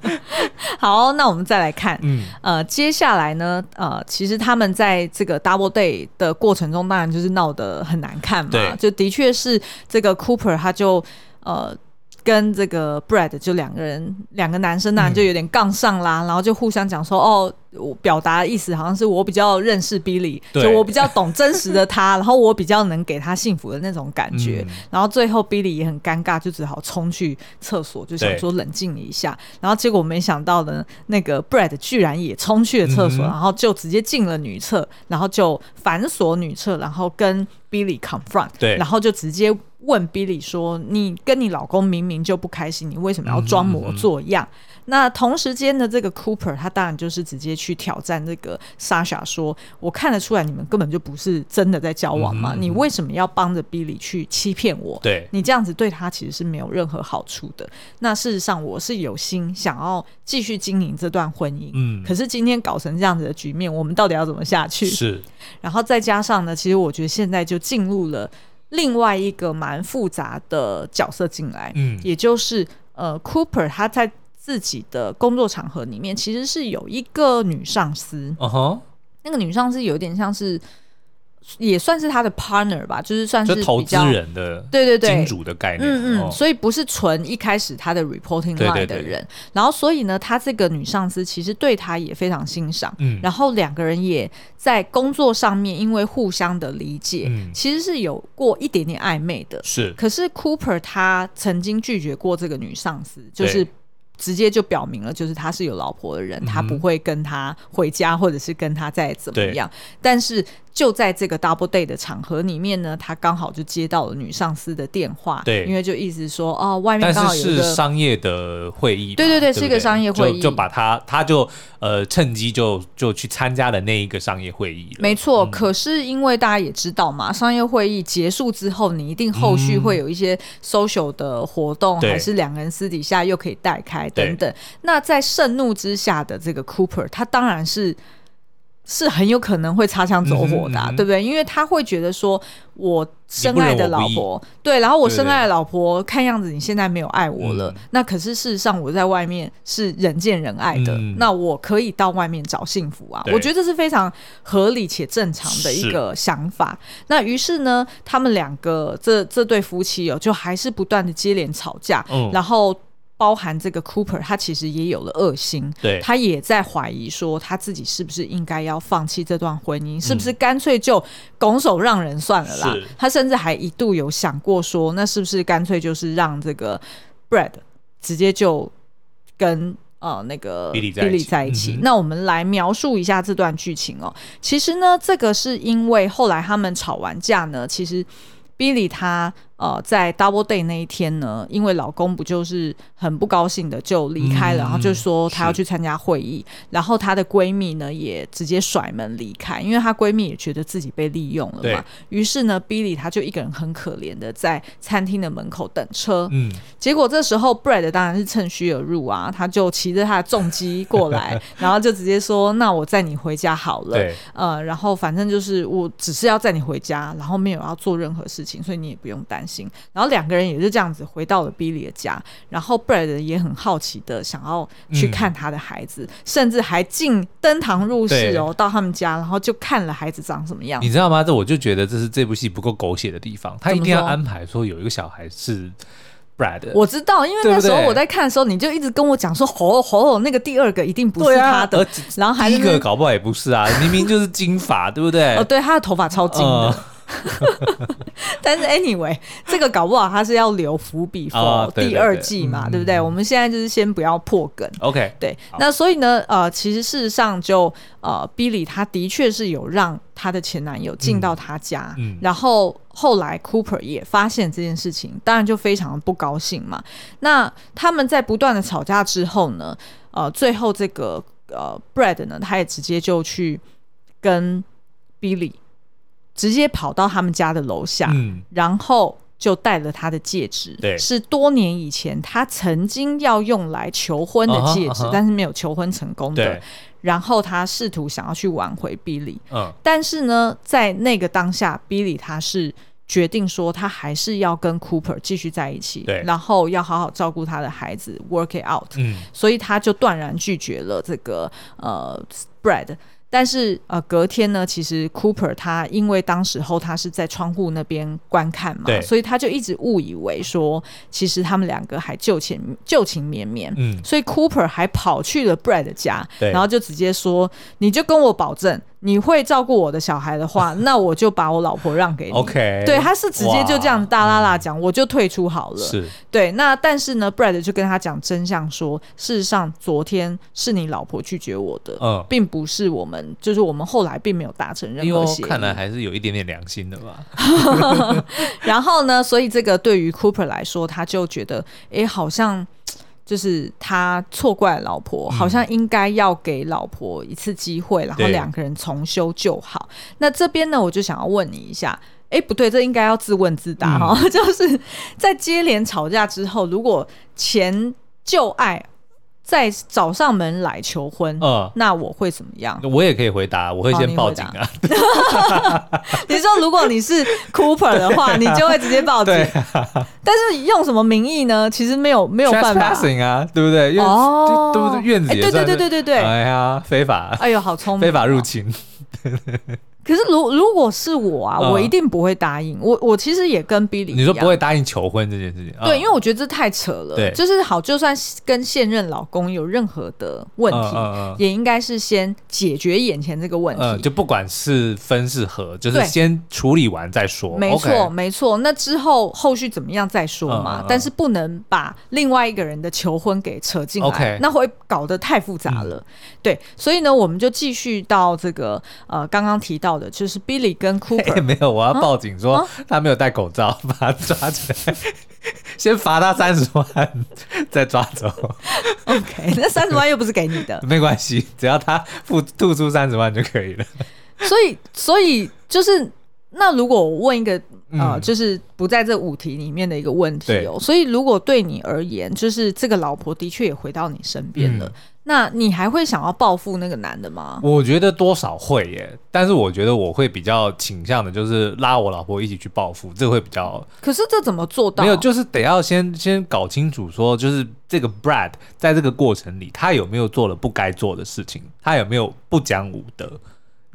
好，那我们再来看，嗯。呃，接下来呢，呃，其实他们在这个 double day 的过程中，当然就是闹得很难看嘛，对。就的确是这个 Cooper 他就呃。跟这个 Brad 就两个人，两个男生呢、啊、就有点杠上啦，嗯、然后就互相讲说，哦，我表达的意思好像是我比较认识 Billy，对。就我比较懂真实的他，然后我比较能给他幸福的那种感觉，嗯、然后最后 Billy 也很尴尬，就只好冲去厕所，就想说冷静一下，然后结果没想到呢，那个 Brad 居然也冲去了厕所，嗯、然后就直接进了女厕，然后就反锁女厕，然后跟 Billy confront，对，然后就直接。问 Billy 说：“你跟你老公明明就不开心，你为什么要装模作样？”嗯嗯嗯，那同时间的这个 Cooper，他当然就是直接去挑战这个 Sasha，说：“我看得出来你们根本就不是真的在交往嘛，你为什么要帮着 Billy 去欺骗我？对，你这样子对他其实是没有任何好处的。那事实上，我是有心想要继续经营这段婚姻，嗯，可是今天搞成这样子的局面，我们到底要怎么下去？是，然后再加上呢，其实我觉得现在就进入了。”另外一个蛮复杂的角色进来，嗯，也就是呃，Cooper 他在自己的工作场合里面其实是有一个女上司，哦吼，那个女上司有点像是。也算是他的 partner 吧，就是算是投资人的对对对。金主的概念，嗯嗯，所以不是纯一开始他的 reporting line 的人，然后所以呢，他这个女上司其实对他也非常欣赏，嗯，然后两个人也在工作上面因为互相的理解，嗯，其实是有过一点点暧昧的，是，可是 Cooper 他曾经拒绝过这个女上司，就是。直接就表明了，就是他是有老婆的人，嗯、他不会跟他回家，或者是跟他再怎么样。但是就在这个 double date 的场合里面呢，他刚好就接到了女上司的电话，对，因为就意思说哦，外面刚好有一个是商业的会议，对对对，是一个商业会议，就，就把他他就呃趁机就就去参加了那一个商业会议了，没错。嗯、可是因为大家也知道嘛，商业会议结束之后，你一定后续会有一些 social 的活动，嗯、还是两个人私底下又可以带开等等。那在盛怒之下的这个 Cooper，他当然是。是很有可能会擦枪走火的、啊，嗯嗯、对不对？因为他会觉得说，我深爱的老婆，对，然后我深爱的老婆，对对对，看样子你现在没有爱我了。嗯、那可是事实上，我在外面是人见人爱的。嗯、那我可以到外面找幸福啊！我觉得这是非常合理且正常的一个想法。那于是呢，他们两个这这对夫妻哦，就还是不断的接连吵架，嗯、然后。包含这个 Cooper，他其实也有了恶心，对，他也在怀疑说他自己是不是应该要放弃这段婚姻，嗯、是不是干脆就拱手让人算了啦？他甚至还一度有想过说，那是不是干脆就是让这个 Brad 直接就跟呃那个 Billy 在一起？嗯、那我们来描述一下这段剧情哦。其实呢，这个是因为后来他们吵完架呢，其实 Billy 他。呃，在 double day 那一天呢，因为老公不就是很不高兴的就离开了，嗯、然后就说她要去参加会议，然后她的闺蜜呢也直接甩门离开，因为她闺蜜也觉得自己被利用了嘛。对于是呢，Billy 她就一个人很可怜的在餐厅的门口等车。嗯，结果这时候 Brad 当然是趁虚而入啊，他就骑着他的重机过来，然后就直接说：“那我载你回家好了。对”呃，然后反正就是我只是要载你回家，然后没有要做任何事情，所以你也不用担心。然后两个人也是这样子回到了 Billy 的家，然后 Brad 也很好奇的想要去看他的孩子，嗯、甚至还进登堂入室哦，到他们家，然后就看了孩子长什么样。你知道吗？这我就觉得这是这部戏不够狗血的地方，他一定要安排说有一个小孩是 Brad。我知道，因为那时候我在看的时候，你就一直跟我讲说，吼吼，那个第二个一定不是他的，啊、然后还第一个搞不好也不是啊，明明就是金发，对不对？哦，对，他的头发超金的。呃 但是 anyway，这个搞不好他是要留伏笔 for 第二季嘛，对不对？我们现在就是先不要破梗。OK，对。那所以呢，呃，其实事实上就呃，Billy 他的确是有让他的前男友进到他家，嗯嗯、然后后来 Cooper 也发现这件事情，当然就非常的不高兴嘛。那他们在不断的吵架之后呢，呃，最后这个呃 Brad 呢，他也直接就去跟 Billy。直接跑到他们家的楼下，嗯、然后就戴了他的戒指，对。是多年以前他曾经要用来求婚的戒指，uh huh, uh huh. 但是没有求婚成功的。然后他试图想要去挽回 Billy，嗯，但是呢，在那个当下，Billy 他是决定说他还是要跟 Cooper 继续在一起，对，然后要好好照顾他的孩子，work it out，嗯，所以他就断然拒绝了这个呃 Brad。但是呃，隔天呢，其实 Cooper 他因为当时候他是在窗户那边观看嘛，对所以他就一直误以为说，其实他们两个还旧情旧情绵绵。嗯，所以 Cooper 还跑去了 Brad 家，对然后就直接说：“你就跟我保证。”你会照顾我的小孩的话，那我就把我老婆让给你。OK，对，他是直接就这样大啦啦讲，我就退出好了。是，对。那但是呢，Brad 就跟他讲真相，说事实上昨天是你老婆拒绝我的，嗯，并不是我们，就是我们后来并没有达成任何协议。看来还是有一点点良心的吧。然后呢，所以这个对于 Cooper 来说，他就觉得，哎，好像。就是他错怪老婆，好像应该要给老婆一次机会，嗯、然后两个人重修旧好。那这边呢，我就想要问你一下，哎，不对，这应该要自问自答哈，嗯、就是在接连吵架之后，如果前旧爱。再找上门来求婚，嗯，那我会怎么样？我也可以回答，我会先报警啊。你，你说如果你是 Cooper 的话，你就会直接报警。对但是用什么名义呢？其实没有没有办法啊，对不对？哦，对不对？院子也对对对对对对。哎呀，非法！哎呦，好聪明，非法入侵。可是，如如果是我啊，我一定不会答应。我我其实也跟 Billy，你说不会答应求婚这件事情？对，因为我觉得这太扯了。对，就是好，就算跟现任老公有任何的问题，也应该是先解决眼前这个问题。就不管是分是合，就是先处理完再说。没错，没错。那之后后续怎么样再说嘛？但是不能把另外一个人的求婚给扯进来，那会搞得太复杂了。对，所以呢，我们就继续到这个呃刚刚提到。到的，就是 Billy 跟 Cooper 没有，我要报警说他没有戴口罩，把他抓起来，先罚他三十万，再抓走。OK，那三十万又不是给你的，没关系，只要他付吐出三十万就可以了。所以，所以就是。那如果我问一个呃，就是不在这五题里面的一个问题哦，所以如果对你而言，就是这个老婆的确也回到你身边了，那你还会想要报复那个男的吗？我觉得多少会耶，但是我觉得我会比较倾向的就是拉我老婆一起去报复，这会比较。可是这怎么做到？没有，就是得要先先搞清楚说，就是这个 Brad 在这个过程里，他有没有做了不该做的事情，他有没有不讲武德。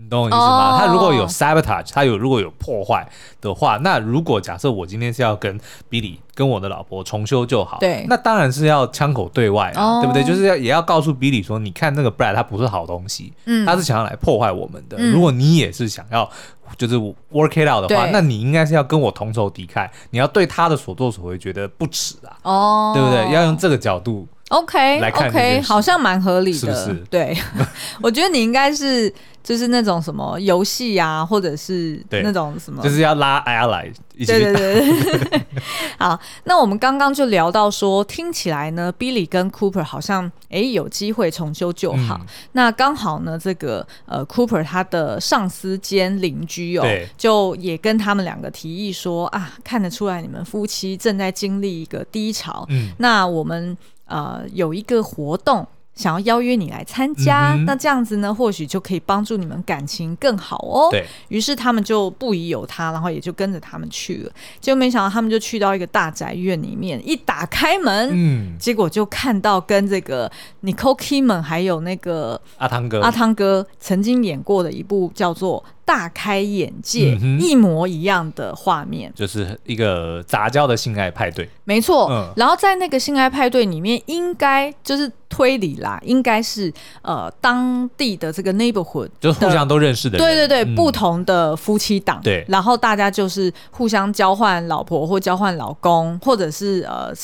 你懂我意思吗？Oh. 他如果有 sabotage，他有如果有破坏的话，那如果假设我今天是要跟 Billy 跟我的老婆重修就好，对，那当然是要枪口对外啊，oh. 对不对？就是要也要告诉 Billy 说，你看那个 Brad 他不是好东西，嗯，他是想要来破坏我们的。嗯、如果你也是想要就是 work it out 的话，那你应该是要跟我同仇敌忾，你要对他的所作所为觉得不耻啊，哦，oh. 对不对？要用这个角度 OK OK，好像蛮合理的，是不是？对，我觉得你应该是。就是那种什么游戏啊，或者是那种什么，就是要拉 ally 一起。对对对。好，那我们刚刚就聊到说，听起来呢，Billy 跟 Cooper 好像哎有机会重修旧好。嗯、那刚好呢，这个呃 Cooper 他的上司兼邻居哦，就也跟他们两个提议说啊，看得出来你们夫妻正在经历一个低潮。嗯。那我们呃有一个活动。想要邀约你来参加，嗯、那这样子呢，或许就可以帮助你们感情更好哦。对，于是他们就不疑有他，然后也就跟着他们去了。结果没想到，他们就去到一个大宅院里面，一打开门，嗯，结果就看到跟这个 Nicole Kidman 还有那个阿汤哥，阿汤哥曾经演过的一部叫做。大开眼界，嗯、一模一样的画面，就是一个杂交的性爱派对。没错，嗯、然后在那个性爱派对里面，应该就是推理啦，应该是呃当地的这个 neighborhood，就是互相都认识的人。对对对，嗯、不同的夫妻档。对，然后大家就是互相交换老婆或交换老公，或者是呃。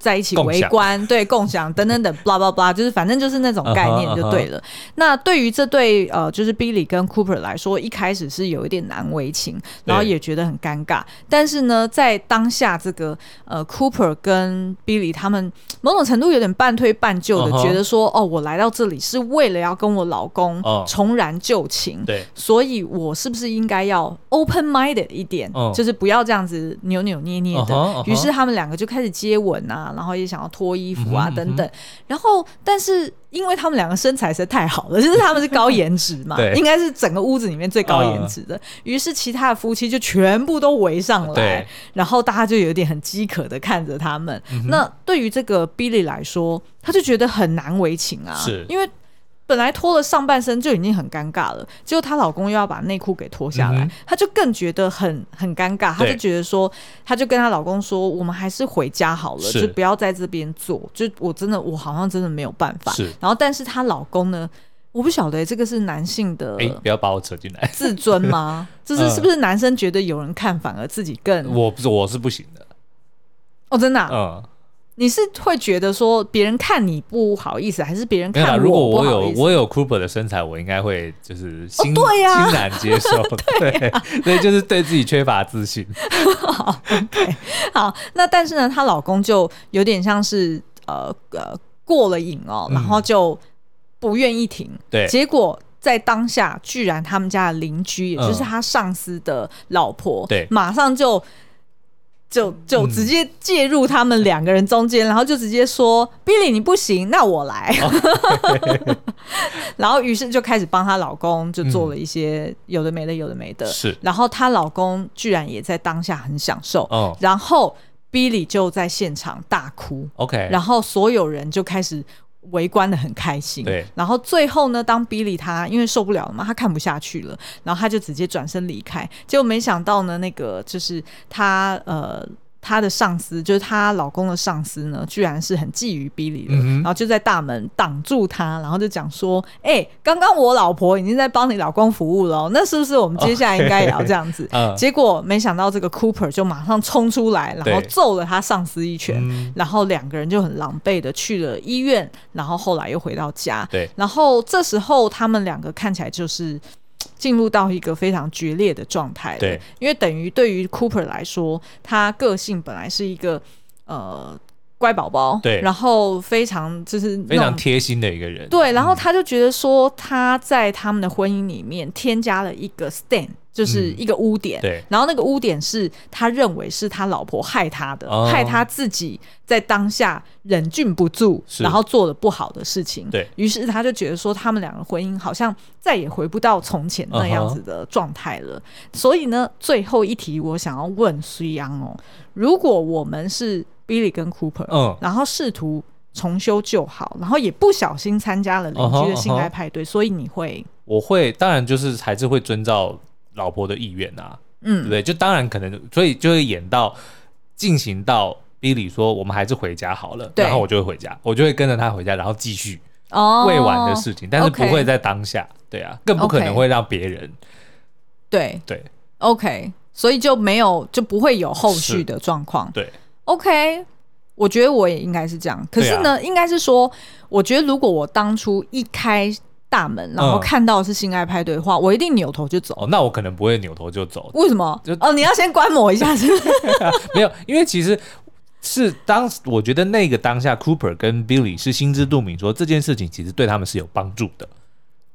在一起围观，共对共享等等等，blah blah blah，就是反正就是那种概念就对了。Uh huh, uh huh. 那对于这对呃，就是 Billy 跟 Cooper 来说，一开始是有一点难为情，然后也觉得很尴尬。但是呢，在当下这个呃，Cooper 跟 Billy 他们某种程度有点半推半就的，uh huh. 觉得说，哦，我来到这里是为了要跟我老公重燃旧情，对、uh，huh. 所以我是不是应该要 open minded 一点，uh huh. 就是不要这样子扭扭捏捏的。于、uh uh. 是他们两个就开始接吻啊。啊，然后也想要脱衣服啊，等等。然后，但是因为他们两个身材实在太好了，就是他们是高颜值嘛，应该是整个屋子里面最高颜值的。于是，其他的夫妻就全部都围上来，然后大家就有点很饥渴的看着他们。嗯、那对于这个 Billy 来说，他就觉得很难为情啊，是因为。本来脱了上半身就已经很尴尬了，结果她老公又要把内裤给脱下来，她、嗯、就更觉得很很尴尬。她就觉得说，她就跟她老公说：“我们还是回家好了，就不要在这边做。”就我真的，我好像真的没有办法。是然后，但是她老公呢，我不晓得这个是男性的，哎，不要把我扯进来，自尊吗？就是是不是男生觉得有人看反而自己更……我不是，我是不行的。哦，真的、啊，嗯。你是会觉得说别人看你不好意思，还是别人看？如果我有我有 Cooper 的身材，我应该会就是欣、哦对啊、欣然接受。对、啊，所以就是对自己缺乏自信。好，OK，好，那但是呢，她老公就有点像是呃呃过了瘾哦，然后就不愿意停。对、嗯，结果在当下，居然他们家的邻居，也就是他上司的老婆，对、嗯，马上就。就就直接介入他们两个人中间，嗯、然后就直接说：“Billy，你不行，那我来。哦” 然后于是就开始帮她老公，就做了一些有的没的，有的没的。是，然后她老公居然也在当下很享受。哦，然后 Billy 就在现场大哭。OK，然后所有人就开始。围观的很开心，对。然后最后呢，当 Billy 他因为受不了了嘛，他看不下去了，然后他就直接转身离开。结果没想到呢，那个就是他呃。她的上司就是她老公的上司呢，居然是很觊觎 Billy 的，嗯、然后就在大门挡住他，然后就讲说：“哎、欸，刚刚我老婆已经在帮你老公服务了，那是不是我们接下来应该也要这样子？” Okay. 结果没想到这个 Cooper 就马上冲出来，然后揍了他上司一拳，对然后两个人就很狼狈的去了医院，然后后来又回到家。对，然后这时候他们两个看起来就是。进入到一个非常决裂的状态。对，因为等于对于 Cooper 来说，他个性本来是一个呃。乖宝宝，对，然后非常就是非常贴心的一个人，对，然后他就觉得说他在他们的婚姻里面添加了一个 stain，就是一个污点，对，然后那个污点是他认为是他老婆害他的，害他自己在当下忍俊不住，然后做了不好的事情，对，于是他就觉得说他们两个婚姻好像再也回不到从前那样子的状态了，所以呢，最后一题我想要问苏央哦，如果我们是 Billy 跟 Cooper，嗯，然后试图重修旧好，然后也不小心参加了邻居的性爱派对，嗯，所以你会？我会，当然就是还是会遵照老婆的意愿啊，嗯，对不对？就当然可能，所以就会演到进行到 Billy 说我们还是回家好了，然后我就会回家，我就会跟着他回家，然后继续哦。未完的事情，但是不会在当下，对啊，更不可能会让别人，对。对，OK，所以就没有就不会有后续的状况，对。OK，我觉得我也应该是这样。可是呢，啊、应该是说，我觉得如果我当初一开大门，然后看到是性爱派对的话，嗯、我一定扭头就走。哦，那我可能不会扭头就走。为什么？就哦，你要先观摩一下是不是？没有，因为其实是当我觉得那个当下，Cooper 跟 Billy 是心知肚明，说这件事情其实对他们是有帮助的。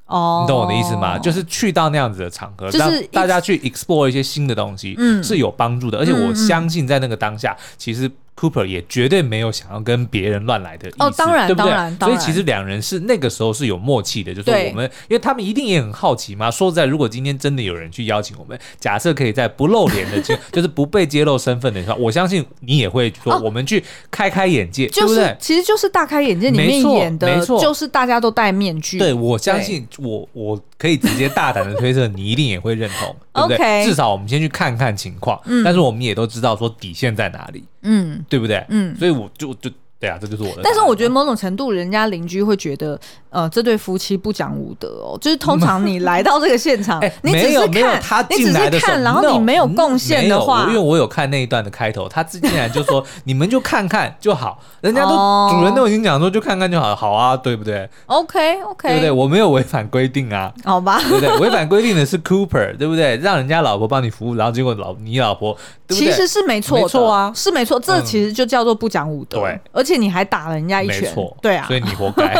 哦，你懂我的意思吗？就是去到那样子的场合，让大家去 explore 一些新的东西，嗯，是有帮助的。而且我相信在那个当下，其实。Cooper 也绝对没有想要跟别人乱来的意思，哦，当然，对不对？当然，所以其实两人是那个时候是有默契的，就是我们，因为他们一定也很好奇嘛。说实在，如果今天真的有人去邀请我们，假设可以在不露脸的，就是不被揭露身份的时候，我相信你也会说，我们去开开眼界，对不对？其实就是大开眼界里面演的，没错，就是大家都戴面具。对，我相信，我我可以直接大胆的推测，你一定也会认同，对不对？至少我们先去看看情况，但是我们也都知道说底线在哪里。嗯，对不对？嗯，所以我就就对啊，这就是我的。但是我觉得某种程度，人家邻居会觉得，呃，这对夫妻不讲武德哦。就是通常你来到这个现场，你只是看，他进来的时候，然后你没有贡献的话，因为我有看那一段的开头，他竟然就说，你们就看看就好。人家都主人都已经讲说，就看看就好，好啊，对不对？OK OK，对不对？我没有违反规定啊，好吧？对不对？违反规定的是 Cooper，对不对？让人家老婆帮你服务，然后结果老你老婆。其实是没错，没错啊，是没错。这其实就叫做不讲武德。对，而且你还打了人家一拳，对啊，所以你活该。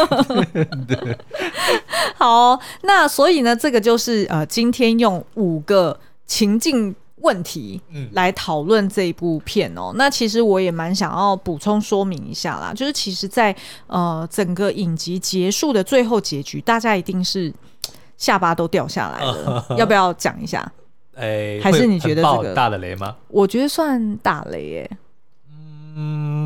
好，那所以呢，这个就是呃，今天用五个情境问题来讨论这一部片哦。那其实我也蛮想要补充说明一下啦，就是其实，在呃整个影集结束的最后结局，大家一定是下巴都掉下来了。要不要讲一下？哎，还是你觉得这个大的雷吗？我觉得算大雷耶。嗯，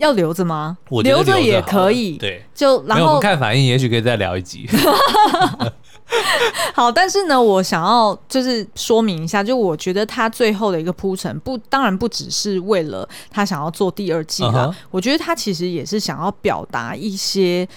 要留着吗？留着也可以。对，就然后我们看反应，也许可以再聊一集。好，但是呢，我想要就是说明一下，就我觉得他最后的一个铺陈，不，当然不只是为了他想要做第二季了。Uh huh. 我觉得他其实也是想要表达一些，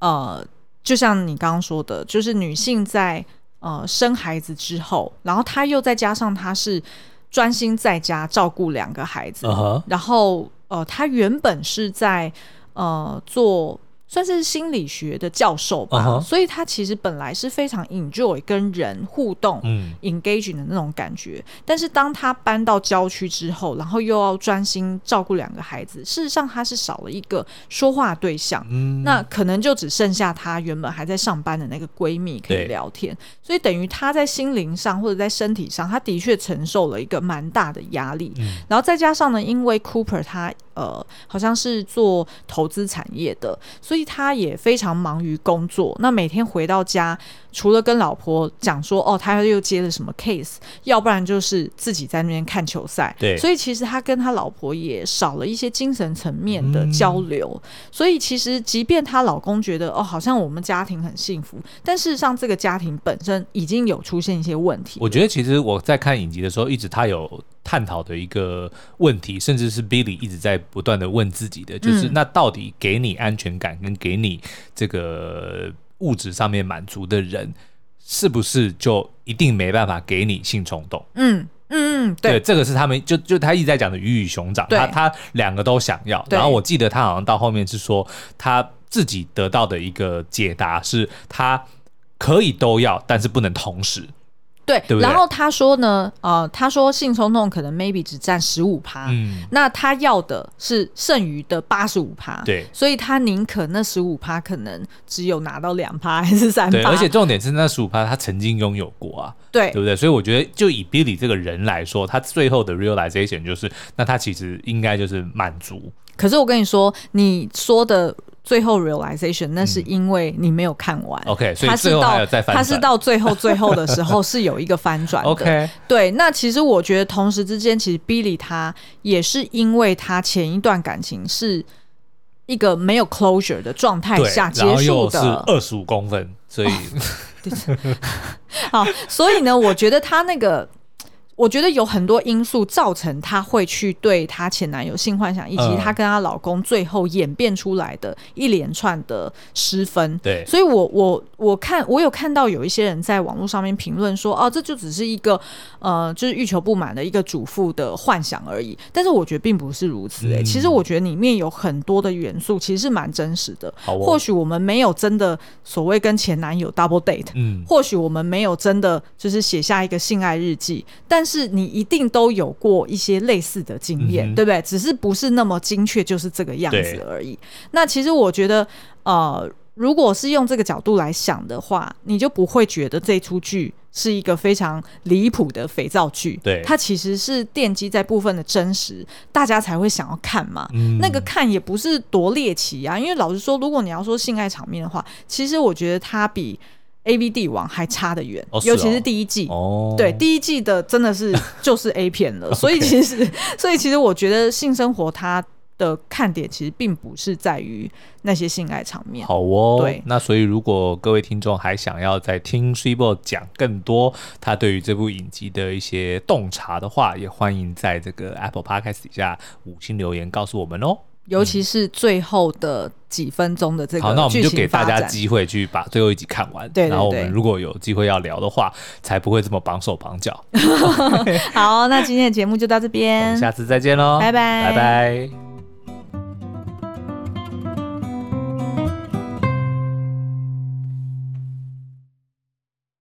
呃，就像你刚刚说的，就是女性在。呃，生孩子之后，然后他又再加上他是专心在家照顾两个孩子，uh huh. 然后哦，他原本是在呃做。算是心理学的教授吧，uh huh. 所以他其实本来是非常 enjoy 跟人互动、嗯、engaging 的那种感觉。但是当他搬到郊区之后，然后又要专心照顾两个孩子，事实上他是少了一个说话对象。嗯、那可能就只剩下他原本还在上班的那个闺蜜可以聊天。所以等于他在心灵上或者在身体上，他的确承受了一个蛮大的压力。嗯、然后再加上呢，因为 Cooper 他。呃，好像是做投资产业的，所以他也非常忙于工作。那每天回到家，除了跟老婆讲说，哦，他又接了什么 case，要不然就是自己在那边看球赛。对，所以其实他跟他老婆也少了一些精神层面的交流。嗯、所以其实，即便她老公觉得，哦，好像我们家庭很幸福，但事实上，这个家庭本身已经有出现一些问题。我觉得，其实我在看影集的时候，一直他有。探讨的一个问题，甚至是 Billy 一直在不断的问自己的，就是那到底给你安全感跟给你这个物质上面满足的人，是不是就一定没办法给你性冲动？嗯嗯嗯，对，对，这个是他们就就他一直在讲的鱼与熊掌，他他两个都想要。然后我记得他好像到后面是说，他自己得到的一个解答是他。可以都要，但是不能同时。对，对对，然后他说呢，呃，他说性冲动可能 maybe 只占十五趴，嗯，那他要的是剩余的八十五趴，对，所以他宁可那十五趴可能只有拿到两趴 还是三趴，对，而且重点是那十五趴他曾经拥有过啊，对，对不对？所以我觉得就以 Billy 这个人来说，他最后的 realization 就是，那他其实应该就是满足。可是我跟你说，你说的。最后 realization，那是因为你没有看完。嗯、OK，所以最后还有再翻转。他是到最后最后的时候是有一个翻转的。OK，对。那其实我觉得同时之间，其实 Billy 他也是因为他前一段感情是一个没有 closure 的状态下结束的，二十五公分，所以、哦、好，所以呢，我觉得他那个。我觉得有很多因素造成她会去对她前男友性幻想，以及她跟她老公最后演变出来的一连串的失分。对，所以我我我看我有看到有一些人在网络上面评论说，哦，这就只是一个呃，就是欲求不满的一个主妇的幻想而已。但是我觉得并不是如此诶、欸，嗯、其实我觉得里面有很多的元素其实是蛮真实的。哦、或许我们没有真的所谓跟前男友 double date，嗯，或许我们没有真的就是写下一个性爱日记，但是。是你一定都有过一些类似的经验，嗯、对不对？只是不是那么精确，就是这个样子而已。那其实我觉得，呃，如果是用这个角度来想的话，你就不会觉得这出剧是一个非常离谱的肥皂剧。对，它其实是奠基在部分的真实，大家才会想要看嘛。嗯、那个看也不是多猎奇啊，因为老实说，如果你要说性爱场面的话，其实我觉得它比。A V 帝王还差得远，尤其是第一季。哦，对，第一季的真的是 就是 A 片了，所以其实，所以其实我觉得性生活它的看点其实并不是在于那些性爱场面。好哦，对，那所以如果各位听众还想要再听 Switchble 讲更多他对于这部影集的一些洞察的话，也欢迎在这个 Apple Podcast 底下五星留言告诉我们哦。尤其是最后的几分钟的这个，好，那我们就给大家机会去把最后一集看完。对，对，对，然后我们如果有机会要聊的话，才不会这么绑手绑脚。好，那今天的节目就到这边，下次再见喽，拜拜，拜拜。